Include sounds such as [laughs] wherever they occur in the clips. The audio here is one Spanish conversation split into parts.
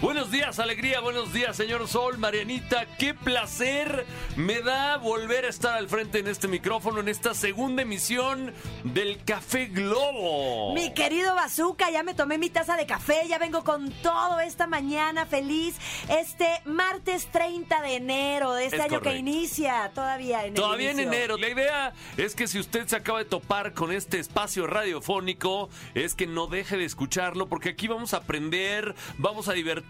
Buenos días, alegría, buenos días, señor Sol, Marianita. Qué placer me da volver a estar al frente en este micrófono en esta segunda emisión del Café Globo. Mi querido Bazooka, ya me tomé mi taza de café, ya vengo con todo esta mañana feliz, este martes 30 de enero de este Es año que inicia, todavía en Todavía en enero. La idea es que si usted se acaba de topar con este espacio radiofónico, es que no deje de escucharlo, porque aquí vamos a aprender, vamos a divertirnos,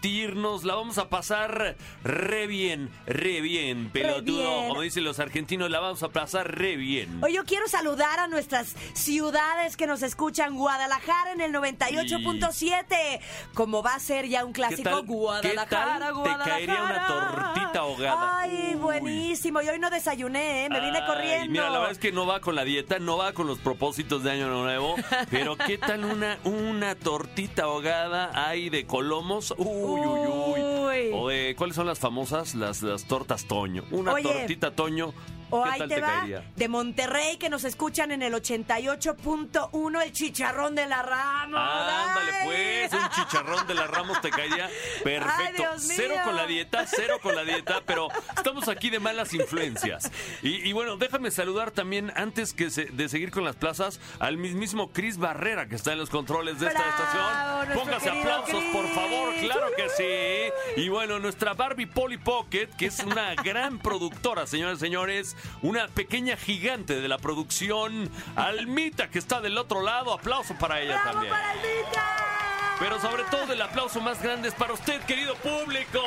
la vamos a pasar re bien, re bien, pelotudo. bien. Como dicen los argentinos, la vamos a pasar re bien. Hoy yo quiero saludar a nuestras ciudades que nos escuchan. Guadalajara en el 98.7. Como va a ser ya un clásico, Guadalajara, qué tal te caería una tortita ahogada? Ay, Uy. buenísimo. Y hoy no desayuné, ¿eh? me vine Ay, corriendo. Mira, la verdad es que no va con la dieta, no va con los propósitos de Año Nuevo. Pero ¿qué tal una, una tortita ahogada hay de colomos? Uy, uy, uy. Uy. O de, ¿cuáles son las famosas? Las, las tortas Toño. Una Oye. tortita Toño. O ¿Qué ahí te, te, va, caería? de Monterrey, que nos escuchan en el 88.1, el chicharrón de la Ramos. Ándale, Ay. pues, un chicharrón de la Ramos te caería [laughs] perfecto. Cero con la dieta, cero con la dieta, pero estamos aquí de malas influencias. Y, y bueno, déjame saludar también, antes que se- de seguir con las plazas, al mismísimo Chris Barrera, que está en los controles de esta Bravo, estación. Póngase aplausos, por favor, claro que sí. Y bueno, nuestra Barbie Polly Pocket, que es una gran productora, señores y señores, una pequeña gigante de la producción, Almita, que está del otro lado. Aplauso para ella ¡Bravo también. para Almita! Pero sobre todo el aplauso más grande es para usted, querido público.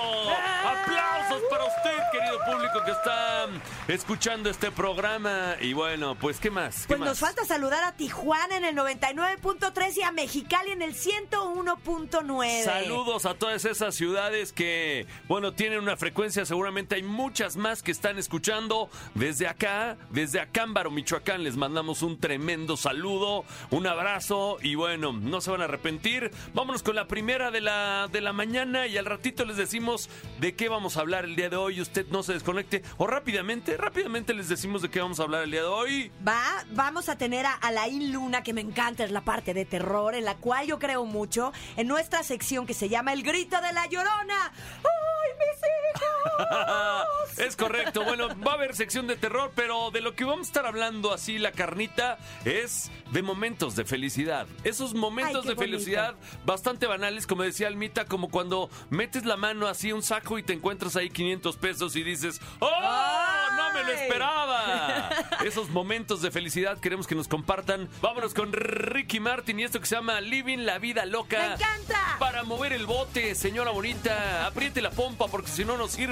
Aplausos para usted, querido público que está escuchando este programa. Y bueno, pues ¿qué más? ¿Qué Pues más? nos falta saludar a Tijuana en el 99.3 y a Mexicali en el 101.9. Saludos a todas esas ciudades que, bueno, tienen una frecuencia. Seguramente hay muchas más que están escuchando desde acá, desde Acámbaro, Michoacán. Les mandamos un tremendo saludo, un abrazo y bueno, no se van a arrepentir. Vámonos con la primera de la, de la mañana y al ratito les decimos de qué vamos a hablar el día de hoy. Usted no se desconecte o rápidamente, rápidamente les decimos de qué vamos a hablar el día de hoy. Va, vamos a tener a Alain Luna, que me encanta, es la parte de terror, en la cual yo creo mucho, en nuestra sección que se llama El Grito de la Llorona. ¡Ay, mis hijos! [laughs] es correcto. Bueno, va a haber sección de terror, pero de lo que vamos a estar hablando así, la carnita, es de momentos de felicidad. Esos momentos Ay, de bonito. felicidad bastante banales, como decía Almita, como cuando metes la mano así a un saco y te encuentras ahí 500 pesos y dices, ¡Oh! ¡No me lo esperaba! [laughs] Esos momentos de felicidad queremos que nos compartan. Vámonos con Ricky Martin y esto que se llama Living la Vida Loca. ¡Me encanta! Para mover el bote, señora bonita, apriete la pompa porque si no, no sirve.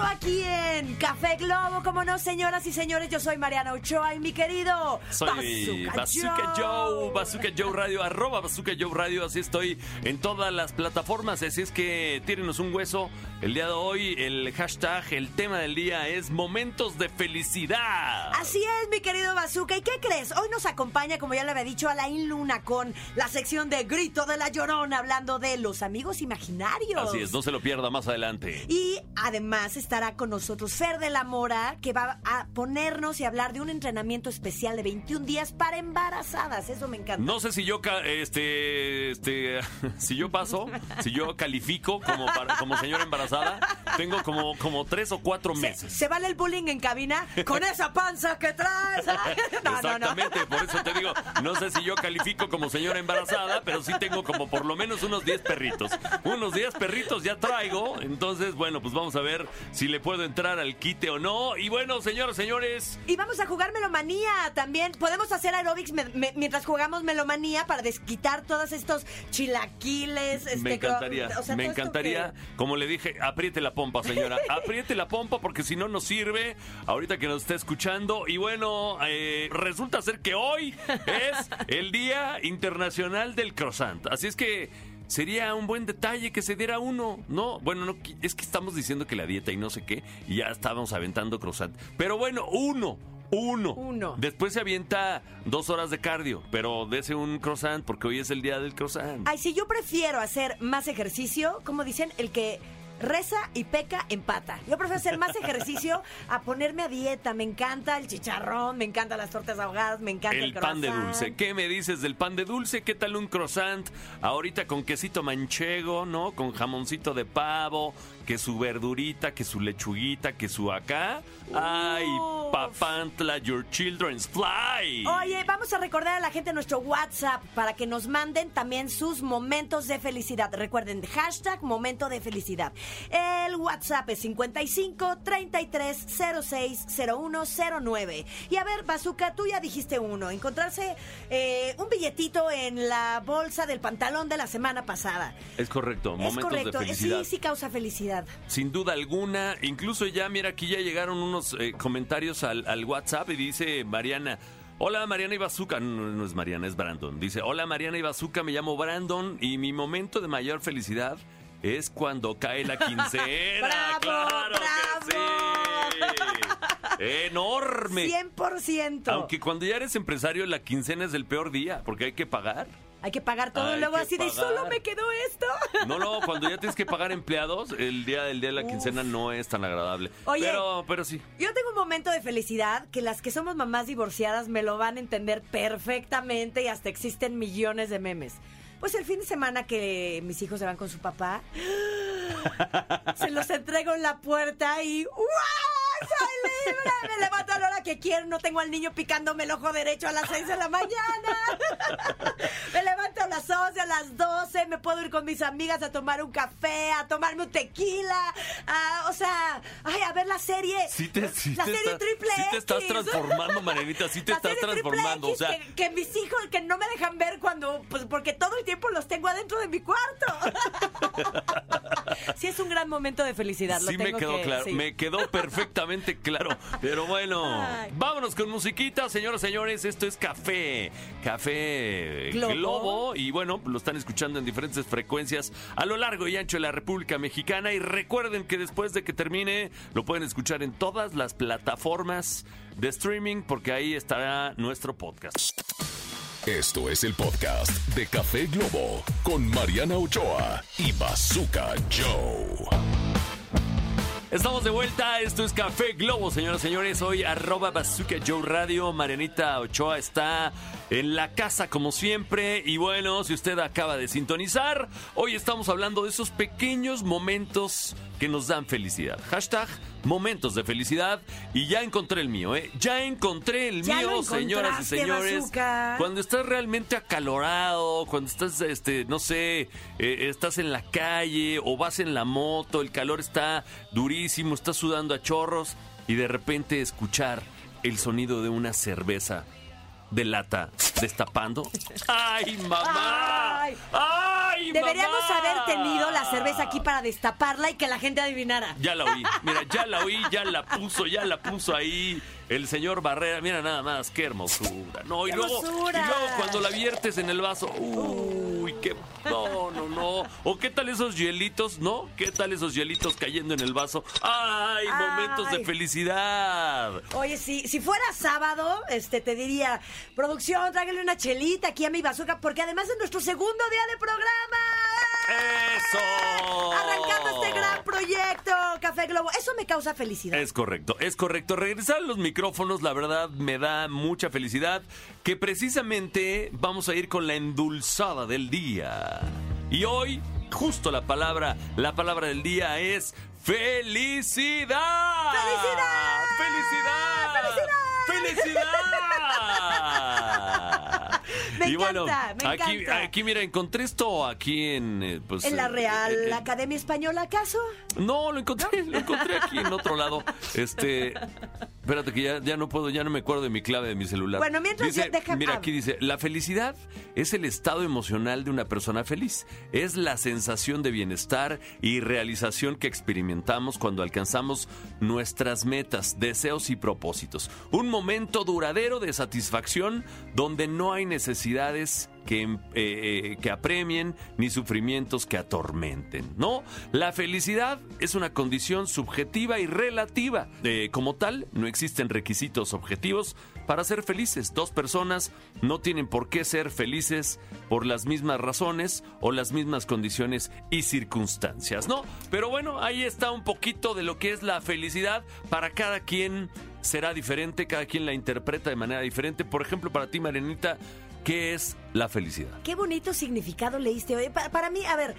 regreso aquí en Café Globo, como no, señoras y señores, yo soy Mariana Ochoa y mi querido Soy Bazooka Joe, Bazooka Joe Radio, arroba Bazooka Joe Radio, así estoy en todas las plataformas, así es que tírenos un hueso. El día de hoy, el hashtag, el tema del día es momentos de felicidad. Así es, mi querido Bazooka. ¿Y qué crees? Hoy nos acompaña, como ya le había dicho, Alain Luna con la sección de Grito de la Llorona, hablando de los amigos imaginarios. Así es, no se lo pierda más adelante. Y además estará con nosotros Fer de la Mora, que va a ponernos y hablar de un entrenamiento especial de 21 días para embarazadas. Eso me encanta. No sé si yo este este [laughs] si yo paso, si yo califico como para- como señora embarazada, tengo como como tres o cuatro ¿Se, meses. se vale el bullying en cabina con esa panza que traes? [laughs] No, no, no. Exactamente, por eso te digo, no sé si yo califico como señora embarazada, pero sí tengo como por lo menos unos 10 perritos. Unos 10 perritos ya traigo, entonces bueno, pues vamos a ver si le puedo entrar al quite o no. Y bueno, señoras, señores, Y vamos a jugar melomanía también. Podemos hacer aerobics me- me- mientras jugamos melomanía para desquitar todos estos chilaquiles. Este, me encantaría, o sea, me todo esto encantaría, como le dije, apriete la pompa, señora, [laughs] apriete la pompa porque si no nos sirve ahorita que nos está escuchando. Y bueno, eh, resulta ser que hoy es el Día Internacional del Croissant. Así es que sería un buen detalle que se diera uno, ¿no? Bueno, no, es que estamos diciendo que la dieta y no sé qué, y ya estábamos aventando croissant. Pero bueno, uno, uno. Uno. Después se avienta dos horas de cardio, pero dese un croissant porque hoy es el día del croissant. Ay, si yo prefiero hacer más ejercicio, como dicen, el que reza y peca empata. Yo prefiero hacer más ejercicio a ponerme a dieta. Me encanta el chicharrón, me encantan las tortas ahogadas, me encanta el, El pan de dulce. ¿Qué me dices del pan de dulce? ¿Qué tal un croissant? Ahorita con quesito manchego, ¿no? Con jamoncito de pavo, que su verdurita, que su lechuguita, que su acá. ¡Ay, Uf. papantla, your children's fly! Oye, vamos a recordar a la gente nuestro WhatsApp para que nos manden también sus momentos de felicidad. Recuerden, hashtag momento de felicidad. El WhatsApp es 55 33 06 0109. Y a ver, Bazooka, tú ya dijiste uno. Encontrarse eh, un billetito en la bolsa del pantalón de la semana pasada. Es correcto, es momentos correcto. de felicidad. Sí, sí causa felicidad. Sin duda alguna, incluso ya, mira, aquí ya llegaron unos eh, comentarios al, al WhatsApp y dice Mariana. Hola Mariana y Bazooka, no, no es Mariana, es Brandon. Dice, hola Mariana y Bazooka, me llamo Brandon y mi momento de mayor felicidad es cuando cae la [laughs] quincena. ¡Bravo, ¡Claro que sí! ¡Enorme! 100%. Aunque cuando ya eres empresario la quincena es el peor día porque hay que pagar. Hay que pagar todo y luego que así de pagar. solo me quedó esto. [laughs] No, no, cuando ya tienes que pagar empleados, el día del día de la quincena no es tan agradable. Oye. pero, pero sí. Yo tengo un momento de felicidad que las que somos mamás divorciadas me lo van a entender perfectamente y hasta existen millones de memes. Pues el fin de semana que mis hijos se van con su papá, [gasps] se los entrego en la puerta y ¡wow! ¡Soy libre! Me levanto a la hora que quiero, no tengo al niño picándome el ojo derecho a las 6 de la mañana. Me levanto a las 11, a las 12, me puedo ir con mis amigas a tomar un café, a tomarme un tequila, a- o sea, ay, a ver la serie. Sí te, sí la te serie está- triple sí te estás transformando, Marianita, sí te La estás transformando. O sea, que, que mis hijos que no me dejan ver cuando, pues porque todo el tiempo los tengo adentro de mi cuarto. [laughs] sí es un gran momento de felicidad. lo sí me quedó que- claro, sí. me quedó perfectamente claro. Pero bueno, Ay. vámonos con musiquita, señoras y señores. Esto es Café, Café Globo. Globo. Y bueno, lo están escuchando en diferentes frecuencias a lo largo y ancho de la República Mexicana. Y recuerden que después de que termine, lo pueden escuchar en todas las plataformas de streaming, porque ahí estará nuestro podcast. Esto es el podcast de Café Globo con Mariana Ochoa y Bazooka Joe. Estamos de vuelta, esto es Café Globo, señoras y señores. Hoy arroba Bazooka Joe Radio, Marianita Ochoa está en la casa como siempre. Y bueno, si usted acaba de sintonizar, hoy estamos hablando de esos pequeños momentos que nos dan felicidad. Hashtag momentos de felicidad. Y ya encontré el mío, ¿eh? Ya encontré el Ya mío, señoras y señores. Bazooka. Cuando estás realmente acalorado, cuando estás, este, no sé, eh, estás en la calle o vas en la moto, el calor está durísimo, estás sudando a chorros y de repente escuchar el sonido de una cerveza de lata destapando. [laughs] ¡Ay, mamá! Ay. ¡Ay, Deberíamos mamá! haber tenido la cerveza aquí para destaparla y que la gente adivinara. Ya la oí, mira, ya la oí, ya la puso, ya la puso ahí el señor Barrera. Mira nada más, qué hermosura. No, y ¡Qué luego, y luego cuando la viertes en el vaso, uy, qué. No, no, no. O qué tal esos hielitos, ¿no? ¿Qué tal esos hielitos cayendo en el vaso? ¡Ay, momentos de felicidad! Oye, si, si fuera sábado, este te diría, producción, tráigale una chelita aquí a mi bazooka, porque además es nuestro segundo día de programa. ¡Eso! Arrancando este gran proyecto, Café Globo. Eso me causa felicidad. Es correcto, es correcto. Regresar a los micrófonos, la verdad, me da mucha felicidad. Que precisamente vamos a ir con la endulzada del día. Y hoy, justo la palabra, la palabra del día es felicidad. ¡Felicidad! ¡Felicidad! ¡Felicidad! Me y bueno, encanta, me aquí, encanta. aquí, mira, encontré esto aquí en... eh, Pues, ¿En la eh, Real eh, eh, Academia Española, acaso? no, lo encontré, lo encontré aquí en otro lado. [laughs] Este, espérate que ya, ya no puedo, ya no me acuerdo de mi clave de mi celular. Bueno, mientras Dice, ya deja- Mira, aquí dice, la felicidad es el estado emocional de una persona feliz. Es la sensación de bienestar y realización que experimentamos cuando alcanzamos nuestras metas, deseos y propósitos. Un momento duradero de satisfacción donde no hay necesidades que, em, eh, que apremien, ni sufrimientos que atormenten, ¿no? La felicidad es una condición subjetiva y relativa. Eh, como tal, no existen requisitos objetivos para ser felices. Dos personas no tienen por qué ser felices por las mismas razones o las mismas condiciones y circunstancias, ¿no? Pero bueno, ahí está un poquito de lo que es la felicidad. Para cada quien será diferente, cada quien la interpreta de manera diferente. Por ejemplo, para ti, Marianita, ¿qué es la felicidad? Qué bonito significado leíste hoy. Pa- para mí, a ver,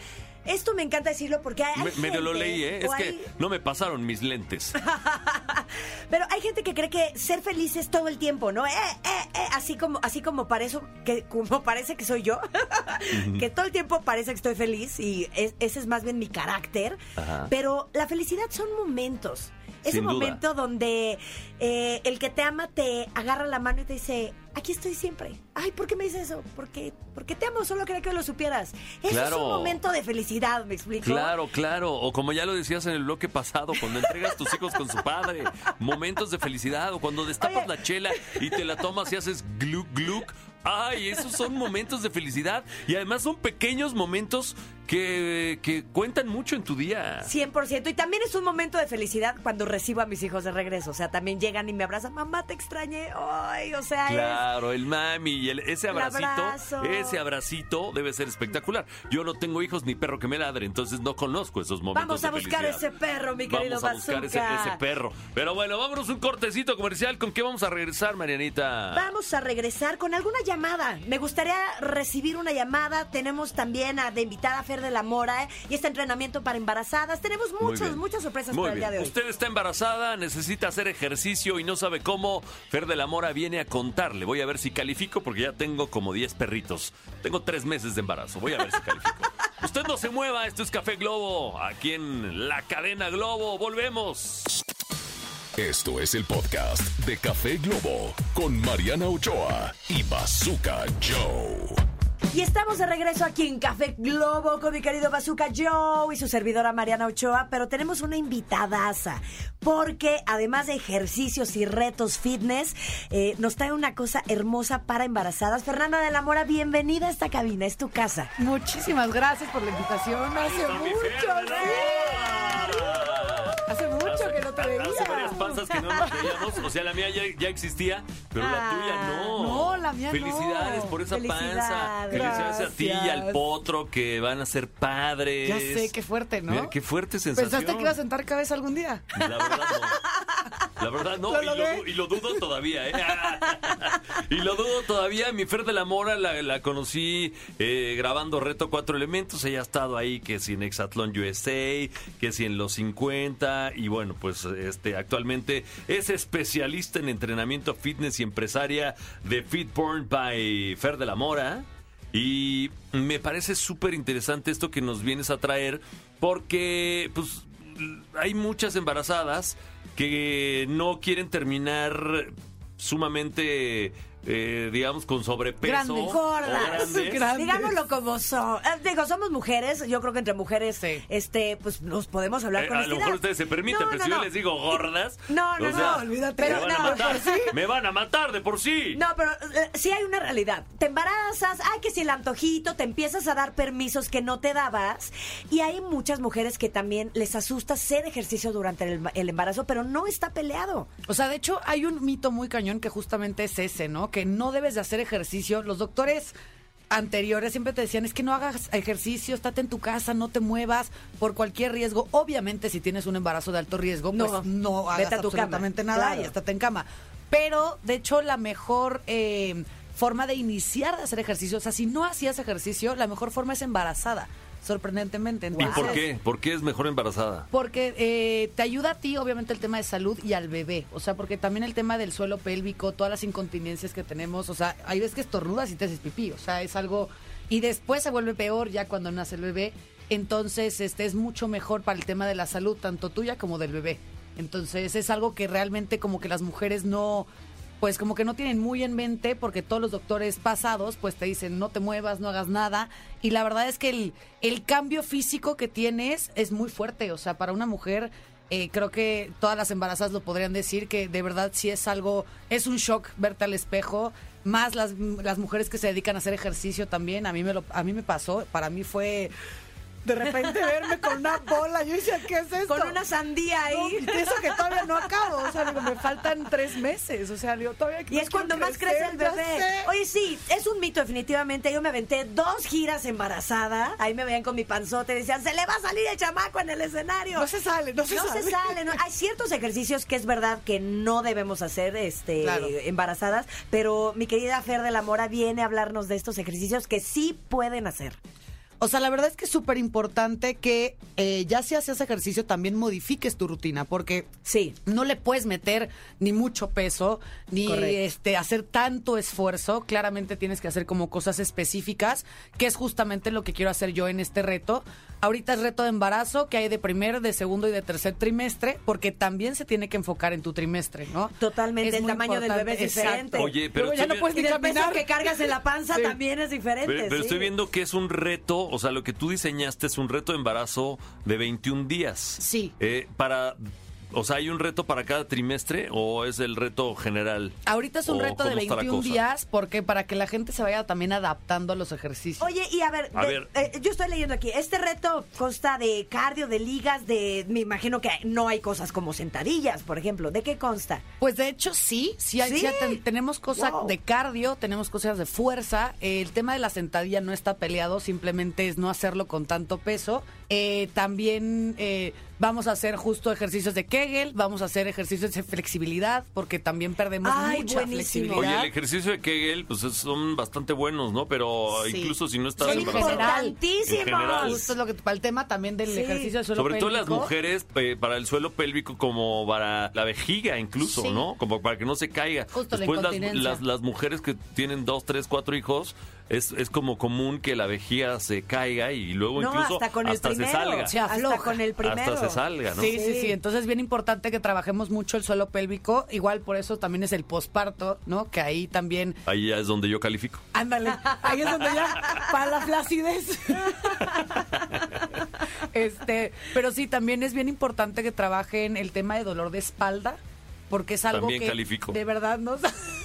esto me encanta decirlo porque hay, Me- medio lo leí, ¿eh? Es que no me pasaron mis lentes. [laughs] Pero hay gente que cree que ser feliz es todo el tiempo, ¿no? Eh, eh, eh, así como, así como para eso, que como parece que soy yo, [laughs] que todo el tiempo parece que estoy feliz y es- ese es más bien mi carácter. Ajá. Pero la felicidad son momentos. Es Sin un duda. momento donde eh, el que te ama te agarra la mano y te dice, aquí estoy siempre. Ay, ¿por qué me dices eso? Porque, porque te amo, solo quería que lo supieras. Eso es un momento de felicidad, ¿me explico? Claro, claro. O como ya lo decías en el bloque pasado, cuando entregas tus hijos con su padre, momentos de felicidad. O cuando destapas Oye. la chela y te la tomas y haces gluc, gluc. Ay, esos son momentos de felicidad. Y además son pequeños momentos que, que cuentan mucho en tu día. 100%. Y también es un momento de felicidad cuando recibo a mis hijos de regreso. O sea, también llegan y me abrazan. Mamá, te extrañé. Ay, o sea, es... Claro, el mami y el- ese abracito, abrazo. ese abracito debe ser espectacular. Yo no tengo hijos ni perro que me ladre, entonces no conozco esos momentos Vamos a de buscar felicidad. ese perro, mi querido Vamos a buscar ese, perro. Pero bueno, vámonos un cortecito comercial. ¿Con qué vamos a regresar, Marianita? Vamos a regresar con alguna llamada. Me gustaría recibir una llamada. Tenemos también a, de invitada a Fer de la Mora ¿eh? y este entrenamiento para embarazadas. Tenemos bien. muchas sorpresas Muy para el día de hoy. Usted está embarazada, necesita hacer ejercicio y no sabe cómo. Fer de la Mora viene a contarle. Voy a ver si califico porque ya tengo como 10 perritos. Tengo 3 meses de embarazo. Voy a ver si califico. [laughs] Usted no se mueva, esto es Café Globo, aquí en la cadena Globo. Volvemos. Esto es el podcast de Café Globo con Mariana Ochoa y Bazooka Joe. Y estamos de regreso aquí en Café Globo con mi querido Bazooka Joe y su servidora Mariana Ochoa, pero tenemos una invitadaza, porque además de ejercicios y retos fitness, eh, nos trae una cosa hermosa para embarazadas. Fernanda de la Mora, bienvenida a esta cabina, es tu casa. Muchísimas gracias por la invitación. Hace mucho, varias panzas que no nos veíamos. O sea, la mía ya, ya existía, pero la Ah, tuya no. no, la mía no. Felicidades por esa panza. Felicidades. A ti y al potro que van a ser padres. Ya sé, qué fuerte, ¿no? Mira, qué fuerte sensación. ¿Pensaste que iba a sentar cabeza algún día? La verdad no. [laughs] La verdad no. Lo y, lo, y lo dudo todavía, ¿eh? [laughs] y lo dudo todavía. Mi Fer de la Mora la, la conocí eh, grabando Reto Cuatro Elementos. Ella ha estado ahí, que si en Exatlón USA, que si en los 50. Y bueno, pues este actualmente es especialista en entrenamiento fitness y empresaria de Fitborn by Fer de la Mora. Y me parece súper interesante esto que nos vienes a traer porque pues hay muchas embarazadas que no quieren terminar sumamente, eh, digamos, con sobrepeso. Grandes. Gordas. grandes. Digámoslo como son. Eh, Digo, somos mujeres. Yo creo que entre mujeres, Sí. este, pues nos podemos hablar Eh, con a lo mejor ustedes se permiten, pero si yo les digo gordas. No, no, o sea, no, olvídate. Me Pero van a matar. sí. Me van a matar de por sí. No, pero eh, sí hay una realidad. Te embarazas, ay, que si el antojito, te empiezas a dar permisos que no te dabas. Y hay muchas mujeres que también les asusta hacer ejercicio durante el, el embarazo, pero no está peleado. O sea, de hecho, hay un mito muy cañón que justamente es ese, ¿no? Que no debes de hacer ejercicio. Los doctores anteriores siempre te decían, es que no hagas ejercicio, estate en tu casa, no te muevas por cualquier riesgo. Obviamente, si tienes un embarazo de alto riesgo, No, pues no vete hagas a tu cama, absolutamente nada claro. y estate en cama. Pero, de hecho, la mejor eh, forma de iniciar de hacer ejercicio, o sea, si no hacías ejercicio, la mejor forma es embarazada, sorprendentemente. ¿Y Entonces, por qué? ¿Por qué es mejor embarazada? porque eh, te ayuda a ti, obviamente, el tema de salud y al bebé. O sea, porque también el tema del suelo pélvico, todas las incontinencias que tenemos. O sea, hay veces que estornudas y te haces pipí. O sea, es algo. Y después se vuelve peor ya cuando nace el bebé. Entonces, este es mucho mejor para el tema de la salud, tanto tuya como del bebé. Entonces, es algo que realmente como que las mujeres no pues como que no tienen muy en mente porque todos los doctores pasados pues te dicen no te muevas, no hagas nada y la verdad es que el, el cambio físico que tienes es muy fuerte, o sea, para una mujer Eh, creo que todas las embarazadas lo podrían decir, que de verdad sí es algo, es un shock verte al espejo, más las, las mujeres que se dedican a hacer ejercicio también, a mí me, lo, a mí me pasó, para mí fue de repente verme con una bola. Yo decía, ¿qué es esto? Con una sandía ahí. No, y eso que todavía no acabo. O sea, digo, me faltan tres meses. O sea, yo todavía Y es cuando más crece el bebé. Oye, sí, es un mito, definitivamente. Yo me aventé dos giras embarazada. Ahí me veían con mi panzote y decían, se le va a salir el chamaco en el escenario. No se sale, no se no sale. se sale. no. Hay ciertos ejercicios que es verdad que no debemos hacer este, Claro. embarazadas, pero mi querida Fer de la Mora viene a hablarnos de estos ejercicios que sí pueden hacer. O sea, la verdad es que es súper importante que eh, ya si haces ejercicio también modifiques tu rutina, porque Sí. no le puedes meter ni mucho peso, ni Correcto. este hacer tanto esfuerzo. Claramente tienes que hacer como cosas específicas, que es justamente lo que quiero hacer yo en este reto. Ahorita es reto de embarazo que hay de primer, de segundo y de tercer trimestre, porque también se tiene que enfocar en tu trimestre, ¿no? Totalmente, Es el tamaño del bebé es Exacto. diferente. Oye, pero Luego ya no puedes Y ni del peso caminar. que cargas en la panza Sí. también es diferente. Pero, pero sí. estoy viendo que es un reto, o sea, lo que tú diseñaste es un reto de embarazo de 21 días. Sí. Eh, para, o sea, ¿hay un reto para cada trimestre o es el reto general? Ahorita es un ¿O reto de cómo está la 21 cosa? días, porque para que la gente se vaya también adaptando a los ejercicios. Oye, y a ver, A de- ver. eh, yo estoy leyendo aquí, este reto consta de cardio, de ligas, de, me imagino que no hay cosas como sentadillas, por ejemplo. ¿De qué consta? Pues de hecho sí, sí, hay- ¿Sí? sí ten- tenemos cosas Wow. de cardio, tenemos cosas de fuerza. Eh, el tema de la sentadilla no está peleado, simplemente es no hacerlo con tanto peso. Eh, también eh, vamos a hacer justo ejercicios de Kegel, vamos a hacer ejercicios de flexibilidad, porque también perdemos Ay, mucha buenísimo. flexibilidad. Oye, el ejercicio de Kegel, pues es- son bastante buenos, ¿no? Pero Sí. incluso si no estás Son embarazada. importantísimos. En general. Justo es lo que para el tema también del Sí. ejercicio de suelo Sobre todo las mujeres, eh, para el suelo pélvico, como para la vejiga incluso, Sí. ¿no? Como para que no se caiga. Justo la Después las, incontinencia. las, las mujeres que tienen dos, tres, cuatro hijos, es, es como común que la vejiga se caiga y luego No, incluso hasta con el hasta se primero. salga. Se Hasta afloja. con el primero. Hasta se salga, ¿no? Sí, sí, Sí. sí. Entonces es bien importante que trabajemos mucho el suelo pélvico. Igual por eso también es el posparto, ¿no? Que ahí también. Ahí ya es donde yo califico. Ándale. Ahí es donde ya. Para la flacidez. [laughs] este. Pero sí, también es bien importante que trabajen el tema de dolor de espalda. Porque es algo También que califico. de verdad no,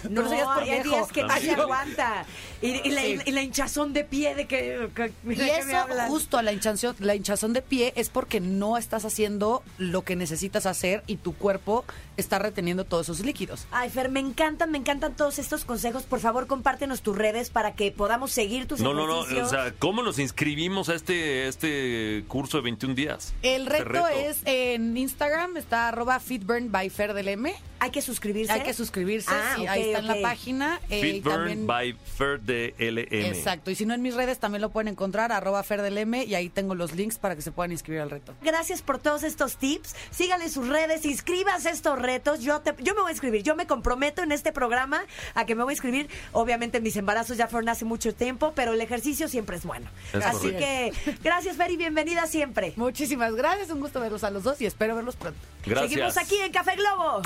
No, [laughs] eso hay viejo. días que no se aguanta. Y, y la, Sí. y la hinchazón de pie de que... que- Y mira que me eso, justo la hinchazón, la hinchazón de pie es porque no estás haciendo lo que necesitas hacer y tu cuerpo está reteniendo todos esos líquidos. Ay, Fer, me encantan, me encantan todos estos consejos. Por favor, compártenos tus redes para que podamos seguir tus No, no, no. O sea, ¿cómo nos inscribimos a este, este curso de 21 días? El reto, es en Instagram, está arroba fitburn by Fer del M. ね Hay que suscribirse. Hay que suscribirse, Ah, sí, ahí está en la página. eh, Fitburn también- by Fer de LM. Exacto, y si no en mis redes también lo pueden encontrar, arroba Fer del M, y ahí tengo los links para que se puedan inscribir al reto. Gracias por todos estos tips. Síganle sus redes, inscríbase a estos retos. Yo te, yo me voy a inscribir. Yo me comprometo en este programa a que me voy a inscribir. Obviamente mis embarazos ya fueron hace mucho tiempo, pero el ejercicio siempre es bueno. Es Así correcto. que gracias, Fer, y bienvenida siempre. Muchísimas gracias, un gusto verlos a los dos y espero verlos pronto. Gracias. Seguimos aquí en Café Globo.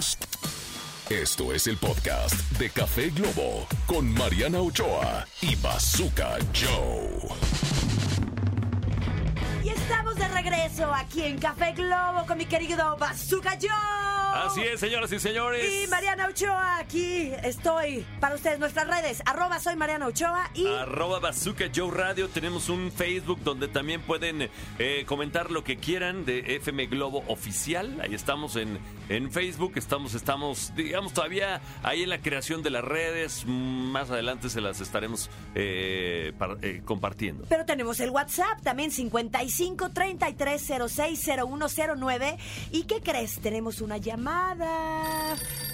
Esto es el podcast de Café Globo con Mariana Ochoa y Bazooka Joe. Y estamos de regreso aquí en Café Globo con mi querido Bazooka Joe. Así es, señoras y señores. Y Mariana Ochoa, aquí estoy para ustedes. Nuestras redes, arroba soy Mariana Ochoa y Arroba Bazooka Joe Radio. Tenemos un Facebook donde también pueden eh, comentar lo que quieran de FM Globo Oficial. Ahí estamos en, en Facebook. Estamos, estamos, digamos, todavía ahí en la creación de las redes. Más adelante se las estaremos eh, eh, compartiendo. Pero tenemos el WhatsApp también 55 33 06 0109. ¿Y qué crees? Tenemos una llamada.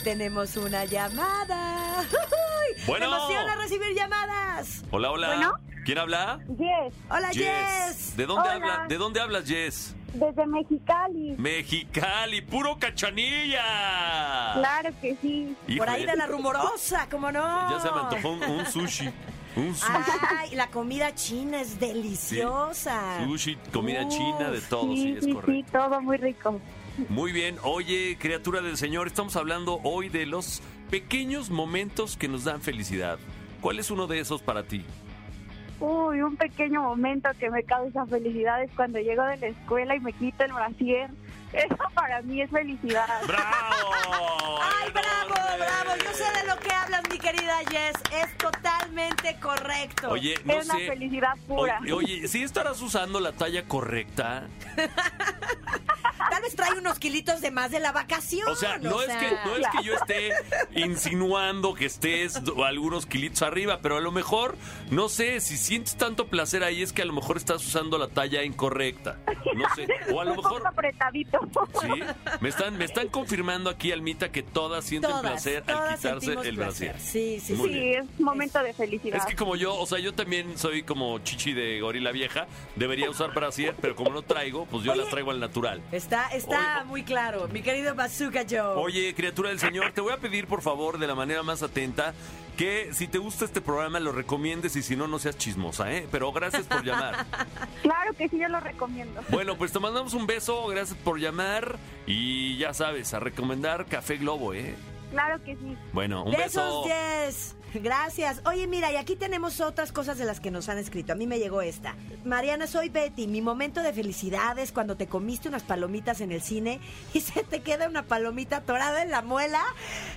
Tenemos una llamada. [laughs] ¡Uy! Bueno. Me emociona recibir llamadas. Hola, hola. Bueno. ¿Quién habla? Yes, Hola, Jess. ¿De dónde Hola. habla? ¿De dónde hablas, Jess? desde Mexicali. Mexicali, puro cachanilla. Claro que sí. Por ahí Híjole, de la rumorosa, ¿cómo no? Ya se me antojó un, un sushi. Un sushi. Ay, la comida china es deliciosa. Sushi, comida Uf, china, de todo, sí, sí, es sí, sí, correcto. todo muy rico. Muy bien. Oye, criatura del Señor, estamos hablando hoy de los pequeños momentos que nos dan felicidad. ¿Cuál es uno de esos para ti? Uy, un pequeño momento que me causa felicidad es cuando llego de la escuela y me quito el brasier [laughs] Eso para mí es felicidad. ¡Bravo! ¡Ay, bravo, bravo! Yo sé de lo que hablas, mi querida Jess. Es totalmente correcto. Oye, no es una sé. felicidad pura. Oye, oye, ¿sí estarás usando la talla correcta? [laughs] Tal vez trae unos kilitos de más de la vacación. O sea, no, es, que, no es que yo esté insinuando que estés algunos kilitos arriba, pero a lo mejor, no sé, si sientes tanto placer ahí es que a lo mejor estás usando la talla incorrecta. No sé. O a lo mejor... apretadito. Sí, me están, me están confirmando aquí, Almita, que todas sienten Todas, placer al quitarse el placer. brasier. Sí, sí, Muy sí. Sí, es momento de felicidad. Es que como yo, o sea, yo también soy como chichi de gorila vieja, debería usar brasier, pero como no traigo, pues yo Oye. las traigo al natural. Está, está Oye. muy claro, mi querido Bazooka Joe. Oye, criatura del Señor, te voy a pedir, por favor, de la manera más atenta, que si te gusta este programa lo recomiendes y si no, no seas chismosa, ¿eh? Pero gracias por llamar. [laughs] Claro que sí, yo lo recomiendo. Bueno, pues te mandamos un beso, gracias por llamar y ya sabes, a recomendar Café Globo, ¿eh? Claro que sí. Bueno, un Besos, beso. Jess. Gracias. Oye, mira, y aquí tenemos otras cosas de las que nos han escrito. A mí me llegó esta. Mariana, soy Betty. Mi momento de felicidad es cuando te comiste unas palomitas en el cine y [laughs] se te queda una palomita atorada en la muela.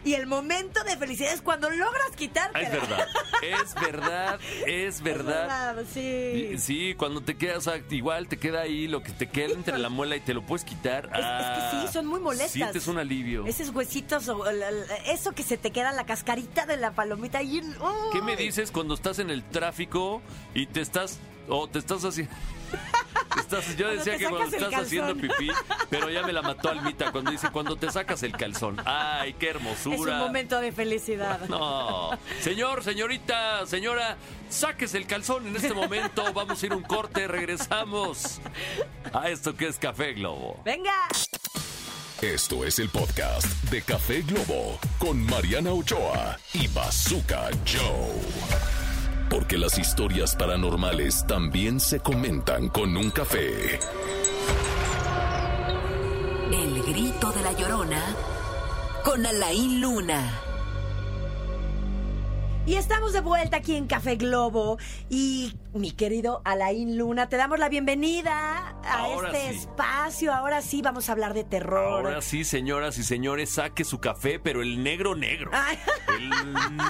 Y el momento de felicidad es cuando logras quitarte. Ah, es verdad, es verdad, es verdad. sí. Sí, cuando te quedas, o sea, igual te queda ahí lo que te queda entre la muela y te lo puedes quitar. Es, es que sí, son muy molestas. Sientes un alivio. Esos huesitos, o la- la- eso que se te queda la cascarita de la palomita y... ¡Uy! ¿Qué me dices cuando estás en el tráfico y te estás o te estás haciendo [laughs] Estás, yo decía que cuando estás haciendo calzón. pipí, [laughs] pero ya me la mató Almita cuando dice cuando te sacas el calzón. Ay, qué hermosura. Es un momento de felicidad. No. Señor, señorita, señora, sáquese el calzón en este momento. Vamos a ir un corte, regresamos a esto que es Café Globo. Venga. Esto es el podcast de Café Globo con Mariana Ochoa y Bazooka Joe. Porque las historias paranormales también se comentan con un café. El grito de la llorona con Alain Luna. Y estamos de vuelta aquí en Café Globo. Y mi querido Alain Luna, te damos la bienvenida a Ahora este sí. espacio. Ahora sí vamos a hablar de terror. Ahora sí, señoras y señores, saque su café, pero el negro negro. Ay. El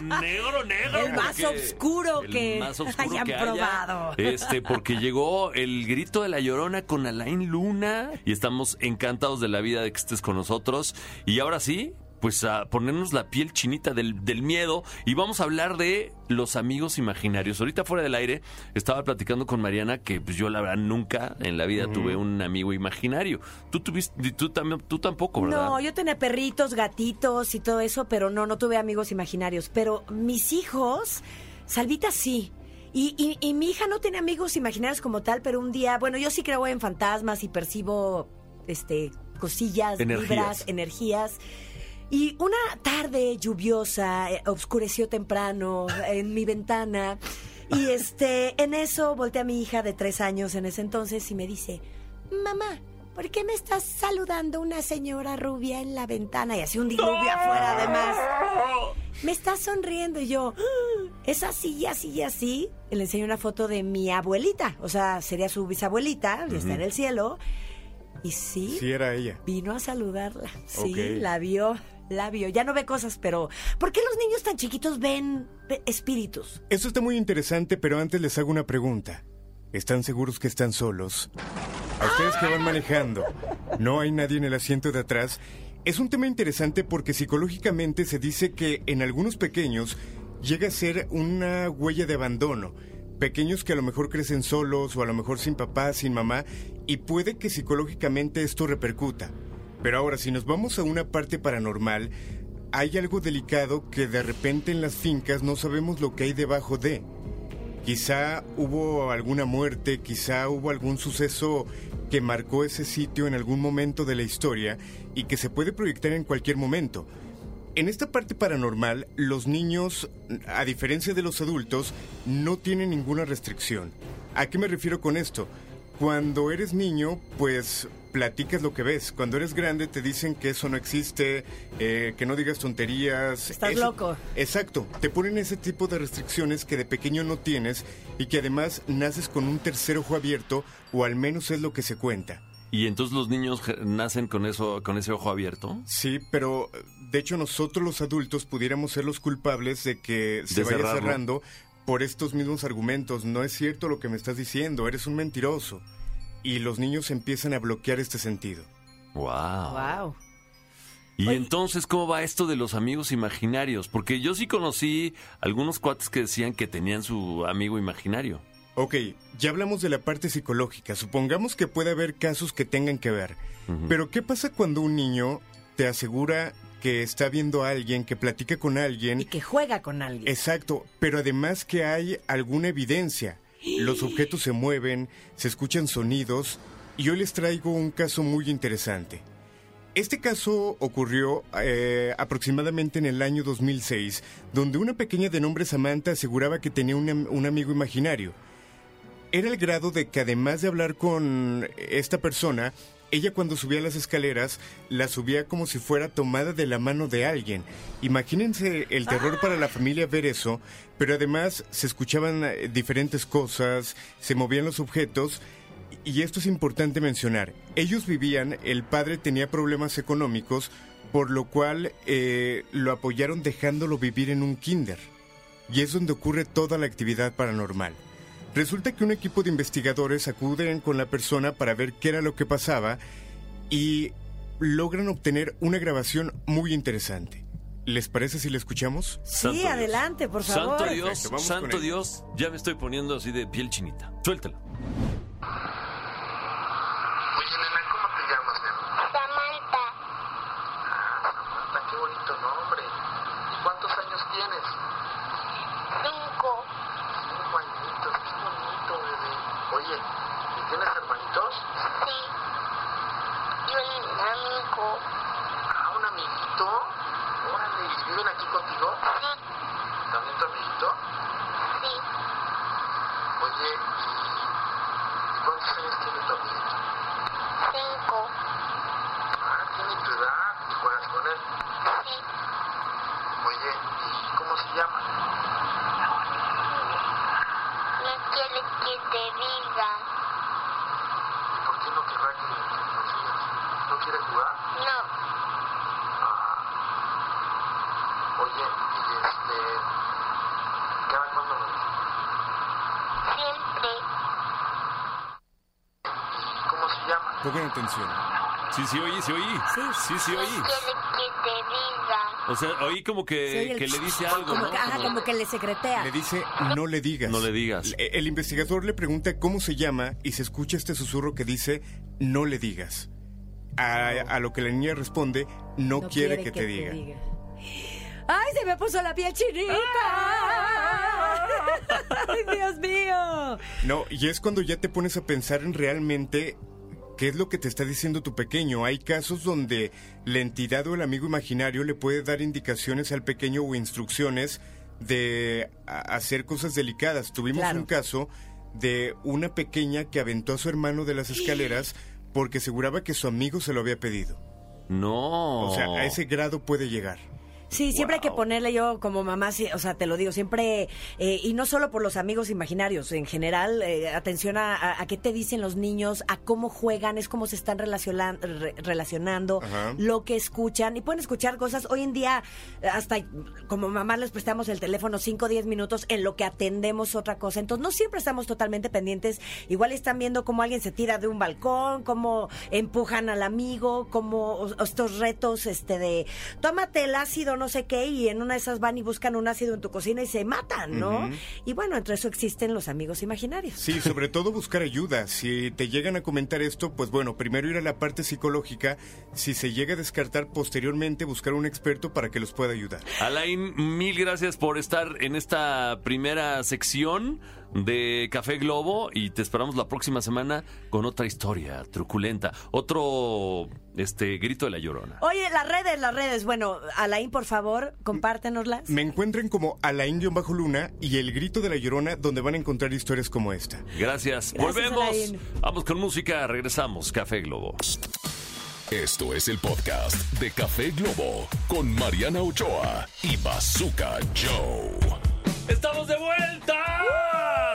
negro negro. El más oscuro el que más oscuro hayan que haya. probado. Este, porque llegó el grito de la llorona con Alain Luna y estamos encantados de la vida de que estés con nosotros. Y ahora sí, pues a ponernos la piel chinita del, del miedo y vamos a hablar de los amigos imaginarios. Ahorita fuera del aire estaba platicando con Mariana que pues yo la verdad nunca en la vida tuve un amigo imaginario. Tú tuviste, tú también, tú tampoco, ¿verdad? No, yo tenía perritos, gatitos y todo eso, pero no, no tuve amigos imaginarios. Pero mis hijos, Salvita sí. Y, y- y mi hija no tiene amigos imaginarios como tal, pero un día, bueno, yo sí creo en fantasmas y percibo este cosillas, Energías. vibras, energías. Y una tarde lluviosa, eh, oscureció temprano en mi ventana. Y este, en eso volteé a mi hija de tres años en ese entonces y me dice, mamá, ¿por qué me estás saludando una señora rubia en la ventana? Y así un diluvio afuera además. Me está sonriendo y yo, "Ah, es así y así y así. Y le enseño una foto de mi abuelita, o sea, sería su bisabuelita, y está en el cielo. Y sí, Sí, era ella. vino a saludarla. Sí, la vio, la vio. Ya no ve cosas, pero ¿por qué los niños tan chiquitos ven ve- espíritus? Eso está muy interesante, pero antes les hago una pregunta. ¿Están seguros que están solos? A ustedes que van manejando, no hay nadie en el asiento de atrás. Es un tema interesante porque psicológicamente se dice que en algunos pequeños llega a ser una huella de abandono. Pequeños que a lo mejor crecen solos o a lo mejor sin papá, sin mamá, y puede que psicológicamente esto repercuta. Pero ahora, si nos vamos a una parte paranormal, hay algo delicado que de repente en las fincas no sabemos lo que hay debajo de. Quizá hubo alguna muerte, quizá hubo algún suceso que marcó ese sitio en algún momento de la historia y que se puede proyectar en cualquier momento. En esta parte paranormal, los niños, a diferencia de los adultos, no tienen ninguna restricción. ¿A qué me refiero con esto? Cuando eres niño, pues platicas lo que ves. Cuando eres grande te dicen que eso no existe, eh, que no digas tonterías. Estás Eso- loco. Exacto, te ponen ese tipo de restricciones que de pequeño no tienes y que además naces con un tercer ojo abierto o al menos es lo que se cuenta. Y entonces los niños nacen con eso, con ese ojo abierto. Sí, pero de hecho nosotros los adultos pudiéramos ser los culpables de que se De vaya cerrarlo. cerrando por estos mismos argumentos. No es cierto lo que me estás diciendo, eres un mentiroso. Y los niños empiezan a bloquear este sentido. Wow. Wow. Y Oye. entonces, ¿cómo va esto de los amigos imaginarios? Porque yo sí conocí algunos cuates que decían que tenían su amigo imaginario. Ok, ya hablamos de la parte psicológica. Supongamos que puede haber casos que tengan que ver. Pero ¿qué pasa cuando un niño te asegura que está viendo a alguien, que platica con alguien? Y que juega con alguien. Exacto, pero además que hay alguna evidencia. Los objetos se mueven, se escuchan sonidos y hoy les traigo un caso muy interesante. Este caso ocurrió eh, aproximadamente en el año 2006, donde una pequeña de nombre Samantha aseguraba que tenía un, un amigo imaginario. Era el grado de que además de hablar con esta persona, ella cuando subía las escaleras la subía como si fuera tomada de la mano de alguien. Imagínense el terror para la familia ver eso, pero además se escuchaban eh, diferentes cosas, se movían los objetos. Y esto es importante mencionar. Ellos vivían, el padre tenía problemas económicos, por lo cual eh, lo apoyaron dejándolo vivir en un kinder. Y es donde ocurre toda la actividad paranormal. Resulta que un equipo de investigadores acuden con la persona para ver qué era lo que pasaba y logran obtener una grabación muy interesante. ¿Les parece si la escuchamos? Santo Sí, Dios. adelante, por favor. Santo Dios, Perfecto, santo. Dios, ya me estoy poniendo así de piel chinita. Suéltalo. Oye, nena, ¿cómo te llamas, nena? Samantha, Samantha, qué bonito nombre. ¿Y cuántos años tienes? cinco, Cinco añitos, qué bonito, bebé. Oye, ¿y tienes hermanitos? sí. Y un amigo, Ah, un amiguito. Órale, ¿y viven aquí contigo? sí, ¿También tu amiguito? sí. Oye, ¿y cuántos años tiene tu amiguito? Cinco, Ah, tiene tu edad y juegas con él. sí. Oye, ¿y cómo se llama? No quiere que te diga. ¿Y por qué no querrá que? ¿No quiere jugar? No, Oye, y este. ¿Cada cuándo lo siempre. ¿Y cómo se llama? Pongan atención. Sí, sí, oí, sí, oí. Sí. Sí, sí, oí. Quiere que te diga. O sea, oí como que, que le dice algo, como ¿no? que, ajá, Como- como que le secretea. Le dice, no le digas. No le digas. El, el investigador le pregunta cómo se llama y se escucha este susurro que dice, no le digas. A, a lo que la niña responde, no, quiere, que, te, diga. ¡Ay, se me puso la piel chinita! ¡Ay, Dios mío! No, y es cuando ya te pones a pensar en realmente qué es lo que te está diciendo tu pequeño. Hay casos donde la entidad o el amigo imaginario le puede dar indicaciones al pequeño o instrucciones de hacer cosas delicadas. Tuvimos Claro. un caso de una pequeña que aventó a su hermano de las escaleras porque aseguraba que su amigo se lo había pedido. No. O sea, a ese grado puede llegar. Sí, siempre hay que ponerle yo como mamá, sí, o sea, te lo digo, siempre, eh, y no solo por los amigos imaginarios, en general, eh, atención a, a- a qué te dicen los niños, a cómo juegan, es cómo se están relacionan- re- relacionando, Ajá. lo que escuchan, y pueden escuchar cosas, hoy en día, hasta como mamá les prestamos el teléfono 5 o 10 minutos en lo que atendemos otra cosa, entonces no siempre estamos totalmente pendientes, igual están viendo cómo alguien se tira de un balcón, cómo empujan al amigo, cómo estos retos este de tómate el ácido no sé qué y en una de esas van y buscan un ácido en tu cocina y se matan, ¿no? Y bueno, entre eso existen los amigos imaginarios. Sí, sobre todo buscar ayuda. Si te llegan a comentar esto, pues bueno, primero ir a la parte psicológica. Si se llega a descartar posteriormente, buscar un experto para que los pueda ayudar. Alain, mil gracias por estar en esta primera sección de Café Globo y te esperamos la próxima semana con otra historia truculenta, otro este grito de la llorona. Oye, las redes, las redes, bueno, Alain, por favor, compártenoslas. Me encuentren como Bajo Luna y El Grito de la Llorona, donde van a encontrar historias como esta. Gracias. Gracias, Volvemos. Alain. Vamos con música, regresamos. Café Globo. Esto es el podcast de Café Globo con Mariana Ochoa y Bazooka Joe. ¡Estamos de vuelta!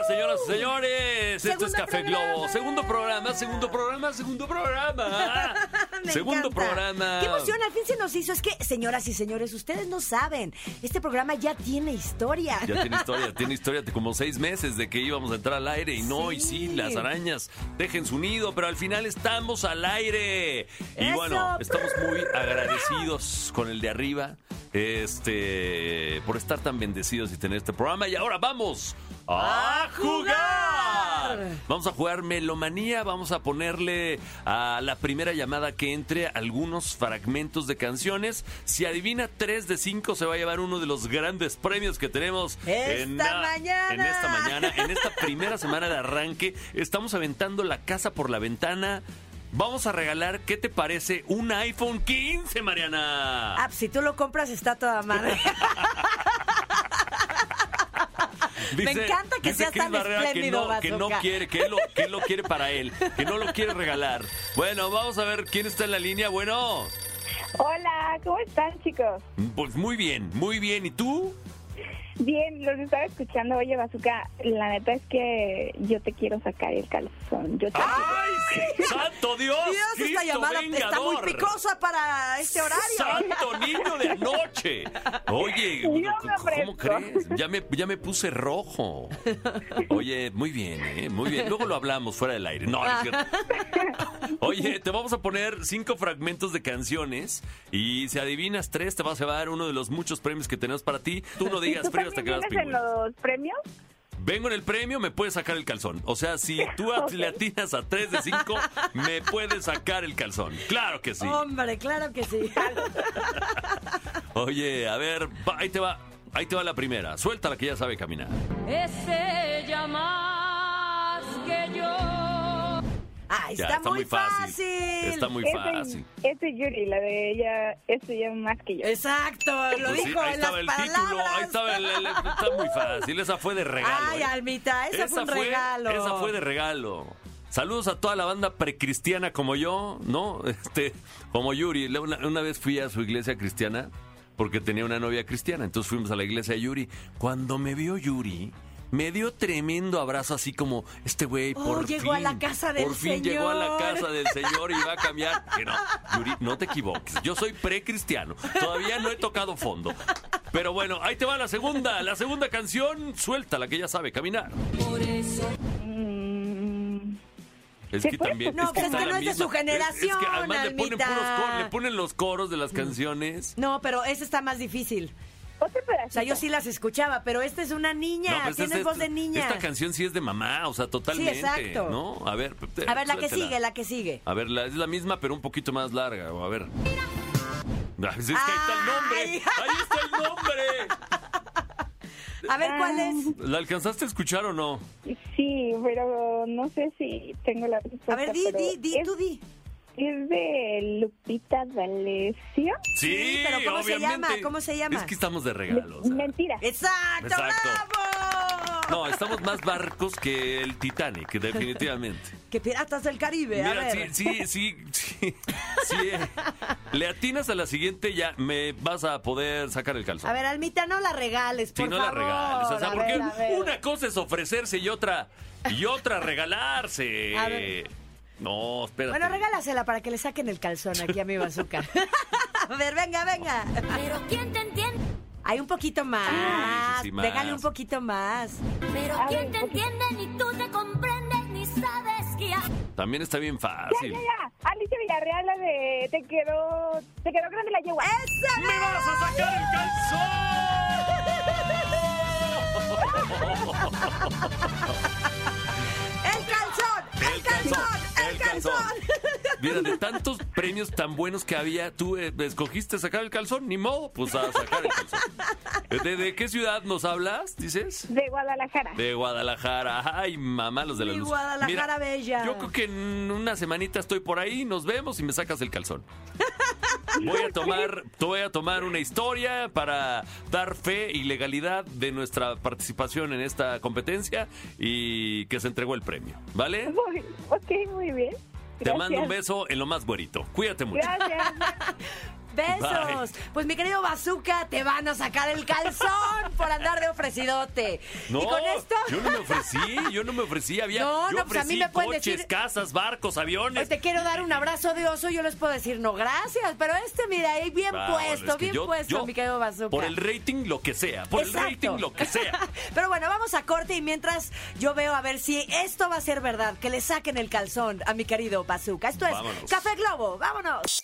Señoras y señores. Esto es Café programa. Globo. Segundo programa, segundo programa, segundo programa. [laughs] Me segundo encanta. programa. Qué emoción, al fin se nos hizo. Es que, señoras y señores, ustedes no saben. Este programa ya tiene historia. Ya tiene [laughs] historia, tiene historia de como seis meses de que íbamos a entrar al aire y no, y sí, Sí. las arañas dejen su nido, pero al final estamos al aire. Y Eso. bueno, estamos muy agradecidos con el de arriba, este, por estar tan bendecidos y tener este programa. Y ahora vamos a ¡A jugar. Vamos a jugar Melomanía, vamos a ponerle a la primera llamada que entre algunos fragmentos de canciones. Si adivina 3 de 5 se va a llevar uno de los grandes premios que tenemos en, Esta mañana. en esta mañana. En esta primera semana de arranque estamos aventando la casa por la ventana. Vamos a regalar, ¿qué te parece? Un iPhone 15, Mariana. Ah, si tú lo compras, está toda madre. [laughs] Me encanta que seas tan Barrera que espléndido, no, que no quiere, que él, lo, que él lo quiere para él, que no lo quiere regalar. Bueno, vamos a ver quién está en la línea. Bueno, Hola, ¿cómo están chicos? pues muy bien, muy bien. ¿Y tú? Bien, los estaba escuchando. Oye, Bazooka, la neta es que yo te quiero sacar el calzón. Yo te ¡Ay! ¡Santo Dios! Dios, esta llamada está muy picosa para este horario. ¡Santo niño de anoche! Oye, [laughs] ¿cómo crees? Ya me, ya me puse rojo. Oye, muy bien, ¿eh? Muy bien. Luego lo hablamos fuera del aire. No, no es cierto. [laughs] Oye, te vamos a poner cinco fragmentos de canciones y si adivinas tres te vas a llevar uno de los muchos premios que tenemos para ti. Tú no ¿Y digas tú hasta que veas en los premios? Vengo en el premio, me puedes sacar el calzón. O sea, si [laughs] tú a- Ok. le atinas a 3 de 5, me puedes sacar el calzón. Claro que sí. Hombre, claro que sí. [laughs] Oye, a ver, va, ahí te va. Ahí te va la primera. Suéltala que ya sabe caminar. Es ella más que yo. Ay, Ya, está, muy fácil. Está muy fácil. Ese es Yuri, la de ella, es ella más que yo. Exacto, lo Pues sí, dijo ahí en las estaba el palabras. título, ahí estaba el, el- Está muy fácil. Esa fue de regalo. Ay, ¿eh? Almita, esa, fue un regalo. Esa fue de regalo. Saludos a toda la banda precristiana como yo, ¿no? [laughs] Este, como Yuri. Una, una vez fui a su iglesia cristiana porque tenía una novia cristiana. Entonces fuimos a la iglesia de Yuri. Cuando me vio Yuri, me dio tremendo abrazo así como, este güey, Oh, por llegó a fin, la casa del Por fin llegó a la Señor. casa del Señor y va a cambiar. [laughs] Que no, Yuri, no te equivoques. Yo soy precristiano. Todavía no he tocado fondo. Pero bueno, ahí te va la segunda. La segunda canción, suelta la que ya sabe caminar. Mm, Es ¿Se que también. No, es que pues es está que no es de su misma. Es- Es, generación, que además le ponen, puros coros, le ponen los coros de las canciones. No, pero ese está más difícil. Otro pedacito. O sea, yo sí las escuchaba, pero esta es una niña. No, pues Tienes esta- voz de niña. Esta canción sí es de mamá, o sea, totalmente. exacto. ¿No? A ver. A ver, la que sigue, la que sigue. A ver, la- es la misma, pero un poquito más larga. A ver. Es que ahí está el nombre. Ay. Ahí está el nombre. [laughs] A ver, ¿cuál es? ¿La alcanzaste a escuchar o no? Sí, pero no sé si tengo la respuesta. A ver, di, di, di, es, tú di. Es de Lupita D'Alessio. Sí, pero ¿cómo se llama? ¿Cómo se llama? Es que estamos de regalo. o sea. Mentira. ¡Exacto, Exacto. bravo! No, estamos más barcos que el Titanic, definitivamente. [laughs] Que piratas del Caribe, Mira, sí, ver. sí, sí, sí, sí, eh. Le atinas a la siguiente, ya me vas a poder sacar el calzón. A ver, Almita, no la regales, por no la regales. O sea, A porque ver, a ver. una cosa es ofrecerse y otra, y otra regalarse. A ver. No, espérate. Bueno, regálasela para que le saquen el calzón aquí a mi bazooka. [laughs] [laughs] a ver, venga, venga. Pero ¿quién te entiende? Hay un poquito más. Sí, sí, sí, más. Déjale un poquito más. Pero ¿quién te entiende? Ni tú te comprendes, ni sabes guiar. También está bien Ya, fácil. ya, ya. Alicia Villarreal, la de Te quedó, te quedó grande la yegua. ¡Esa! ¡Me vas a sacar el calzón! [laughs] Mira, de tantos premios tan buenos que había, tú eh, escogiste sacar el calzón, ni modo, pues a sacar el calzón. ¿De, de qué ciudad nos hablas, dices? De Guadalajara. De Guadalajara. Ay, mamá, los de la luz. Guadalajara bella. Yo creo que en una semanita estoy por ahí, nos vemos y me sacas el calzón. Voy a tomar, te voy a tomar una historia para dar fe y legalidad de nuestra participación en esta competencia y que se entregó el premio, ¿vale? Muy- ok, muy bien. Te mando un beso en lo más güerito. Cuídate mucho. Gracias. [laughs] Besos. Pues mi querido Bazooka, te van a sacar el calzón por andar de ofrecidote. No, y con esto. yo no me ofrecí, yo no me ofrecí. Había, No, yo no, pues a mí me pueden coches, decir- casas, barcos, aviones. Pues te quiero dar un abrazo de oso, yo les puedo decir no gracias, pero este, mira, ahí bien Ah, bueno, puesto, es que bien yo- puesto, yo, mi querido Bazooka. Por el rating, lo que sea. Por Exacto. el rating, lo que sea. [laughs] Pero bueno, vamos a corte y mientras yo veo a ver si esto va a ser verdad, que le saquen el calzón a mi querido Bazooka. Esto es Vámonos. Café Globo, vámonos.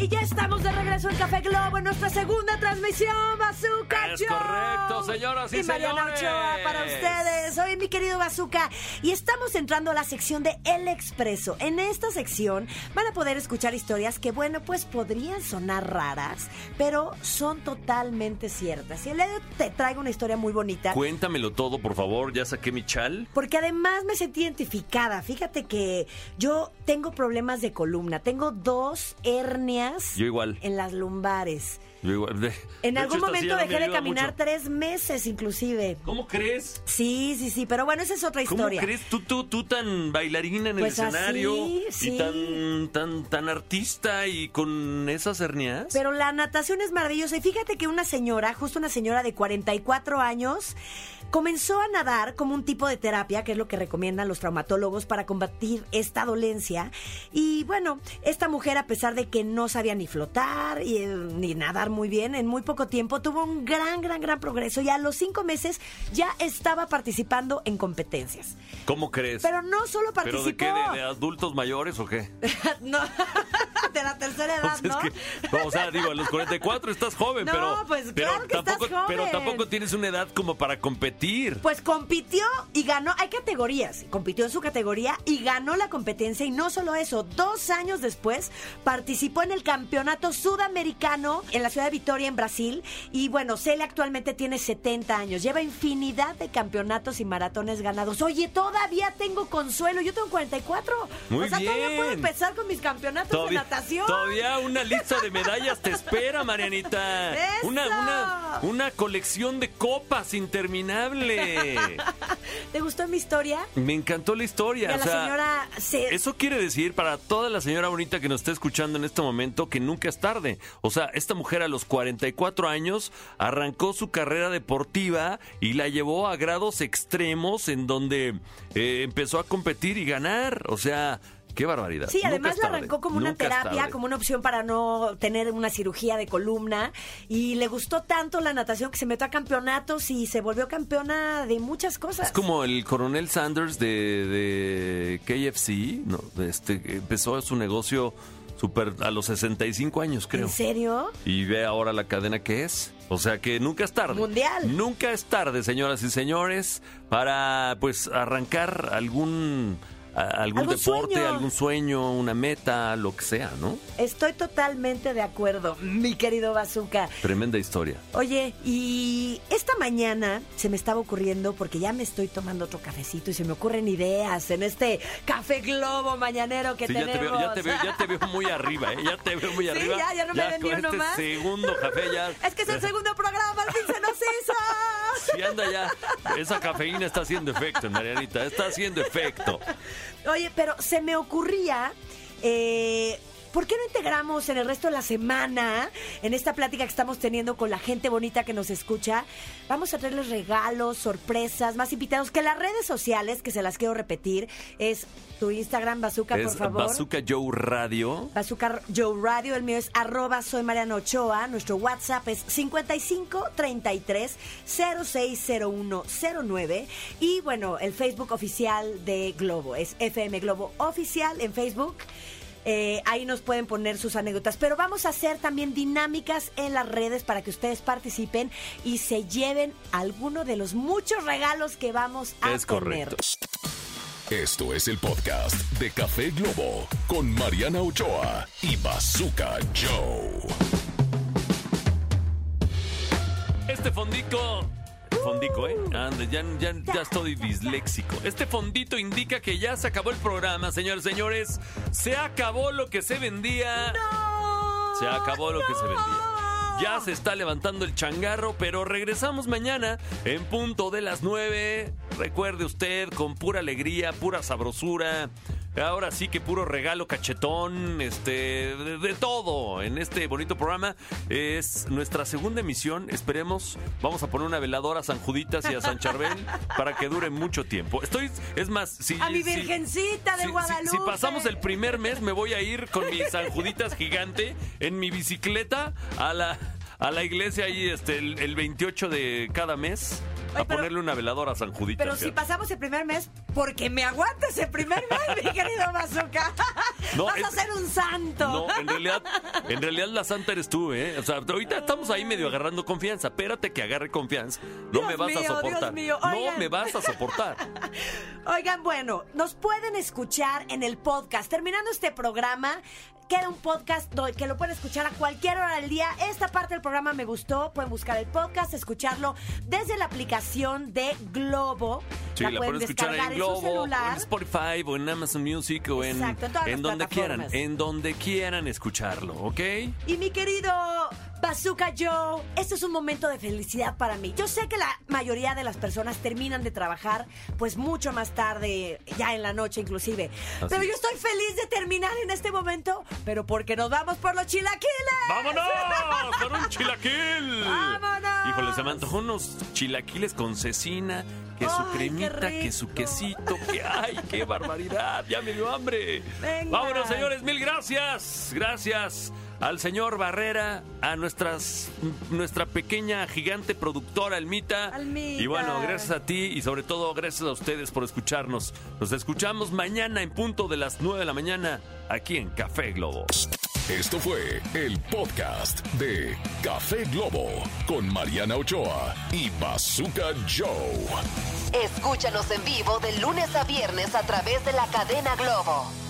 Y ya estamos de regreso en Café Globo en nuestra segunda transmisión, Bazooka Es correcto, señoras y Mariana señores. Ochoa para ustedes. Soy mi querido Bazooka y estamos entrando a la sección de El Expreso. En esta sección van a poder escuchar historias que, bueno, pues podrían sonar raras, pero son totalmente ciertas. Y el día te traigo una historia muy bonita. Cuéntamelo todo, por favor. Ya saqué mi chal. Porque además me sentí identificada. Fíjate que yo tengo problemas de columna. Tengo dos hernias Yo igual. en las lumbares. Yo igual. De- En de algún hecho, momento dejé de caminar mucho. tres meses inclusive. ¿Cómo crees? Sí, sí, sí, pero bueno, esa es otra ¿Cómo historia. crees tú, tú, tú tan bailarina en Pues el así, escenario sí. y tan, tan, tan artista y con esas hernias? Pero la natación es maravillosa. Y fíjate que una señora, justo una señora de 44 años, comenzó a nadar como un tipo de terapia, que es lo que recomiendan los traumatólogos para combatir esta dolencia. Y bueno, esta mujer, a pesar de que no sabía ni flotar y, eh, ni nadar muy bien, en muy poco tiempo tuvo un gran, gran, gran progreso. Y a los cinco meses ya estaba participando en competencias. ¿Cómo crees? Pero no solo ¿Pero de qué? participó. ¿De, de adultos mayores o qué? [laughs] no, [laughs] de la tercera edad, [laughs] O sea, ¿no? es que- no, o sea, digo, a los 44 estás joven, No, pero, pues, pero, claro que estás tampoco, pero tampoco tienes una edad como para competir. Pues compitió y ganó. Hay categorías. Compitió en su categoría y ganó la competencia. Y no solo eso, dos años después participó en el campeonato sudamericano en la ciudad de Vitoria, en Brasil. Y bueno, Celia actualmente tiene 70 años. Lleva infinidad de campeonatos y maratones ganados. Oye, todavía tengo consuelo. Yo tengo 44. Muy o sea, todavía bien. puedo empezar con mis campeonatos Todavía, de natación. todavía una [laughs] lista de medallas te espera, Marianita. Una, una, una colección de copas interminable. [laughs] ¿Te gustó mi historia? Me encantó la historia. O la sea, señora se- Eso quiere decir para toda la señora bonita que nos está escuchando en este momento que nunca es tarde. O sea, esta mujer a los 44 años arrancó su carrera deportiva y la llevó a grados extremos en donde eh, empezó a competir y ganar. O sea, qué barbaridad. Sí, además la arrancó como una terapia, como una opción para no tener una cirugía de columna. Y le gustó tanto la natación que se metió a campeonatos y se volvió campeona de muchas cosas. Es como el coronel Sanders de, de KFC, ¿no? Este, empezó su negocio super a los 65 años, creo. ¿En serio? Y ve ahora la cadena que es. O sea que nunca es tarde. Mundial. Nunca es tarde, señoras y señores, para pues arrancar algún algún Algún deporte, sueño. algún sueño, una meta, lo que sea, ¿no? Estoy totalmente de acuerdo, mi querido Bazooka. Tremenda historia. Oye, y esta mañana se me estaba ocurriendo, porque ya me estoy tomando otro cafecito y se me ocurren ideas en este café globo mañanero que Sí, ya tenemos. te veo, ya te veo, ya te veo muy arriba, ¿eh? Ya te veo muy [laughs] Sí, arriba. ya, ya no me den ni con uno este más. segundo café ya. [laughs] Es que es el segundo programa, al fin se nos hizo. [laughs] Sí, anda ya. Esa cafeína está haciendo efecto, Marianita. Está haciendo efecto. Oye, pero se me ocurría, eh, ¿por qué no integramos en el resto de la semana, en esta plática que estamos teniendo con la gente bonita que nos escucha? Vamos a traerles regalos, sorpresas, más invitados que las redes sociales, que se las quiero repetir, es tu Instagram, Bazooka, por favor. Bazooka Joe Radio. Bazooka Joe Radio, el mío es arroba soy Mariano Ochoa, nuestro WhatsApp es 55 33 060109 y bueno, el Facebook oficial de Globo es FM Globo Oficial en Facebook. Eh, ahí nos pueden poner sus anécdotas, pero vamos a hacer también dinámicas en las redes para que ustedes participen y se lleven alguno de los muchos regalos que vamos a Es tener. correcto. Esto es el podcast de Café Globo con Mariana Ochoa y Bazooka Joe. Este fondico. Fondico, ¿eh? Ande, ya, ya, ya estoy disléxico. Este fondito indica que ya se acabó el programa, señores, señores. Se acabó lo que se vendía. Se acabó lo que se vendía. Ya se está levantando el changarro, pero regresamos mañana en punto de las 9. Recuerde usted, con pura alegría, pura sabrosura. Ahora sí que puro regalo cachetón, este, de, de todo en este bonito programa. Es nuestra segunda emisión. Esperemos, vamos a poner una veladora a San Juditas y a San Charbel [laughs] para que dure mucho tiempo. Estoy, es más, si. A mi si- virgencita de si- si- Guadalupe. Si, pasamos el primer mes, me voy a ir con mi San Juditas gigante en mi bicicleta a la, a la iglesia ahí este, el, el 28 de cada mes a pero- ponerle una veladora a San Juditas. Pero si pasamos el primer mes, porque me aguantas el primer mes, [laughs] mi querido Bazooka. No, Vas a ser un santo. No, en realidad, en realidad la santa eres tú, ¿eh? O sea, ahorita estamos ahí medio agarrando confianza. Espérate que agarre confianza. No Dios me vas mío, a Dios soportar. mío, no me vas a soportar. [laughs] Oigan, bueno, nos pueden escuchar en el podcast. Terminando este programa, queda un podcast que lo pueden escuchar a cualquier hora del día. Esta parte del programa me gustó. Pueden buscar el podcast, escucharlo desde la aplicación de Globo. Sí, la, pueden escuchar descargar en su Globo, celular. en Spotify, o en Amazon Music, o en, Exacto, en todas las donde quieran. En donde quieran escucharlo, ¿ok? Y mi querido Bazooka Joe, este es un momento de felicidad para mí. Yo sé que la mayoría de las personas terminan de trabajar pues mucho más tarde, ya en la noche inclusive. Pero yo estoy feliz de terminar en este momento, pero porque nos vamos por los chilaquiles. ¡Vámonos! ¡Con un chilaquil! ¡Vámonos! Híjole, se me antojó unos chilaquiles con cecina, que su ¡Ay, qué cremita, que su quesito, que ¡ay, qué barbaridad! ¡Ya me dio hambre! Venga. ¡Vámonos, señores! ¡Mil gracias! Gracias al señor Barrera, a nuestras, nuestra pequeña gigante productora, Almita. Almita. Y bueno, gracias a ti y sobre todo gracias a ustedes por escucharnos. Nos escuchamos mañana en punto de las 9 de la mañana aquí en Café Globo. Esto fue el podcast de Café Globo con Mariana Ochoa y Bazooka Joe. Escúchanos en vivo de lunes a viernes a través de la cadena Globo.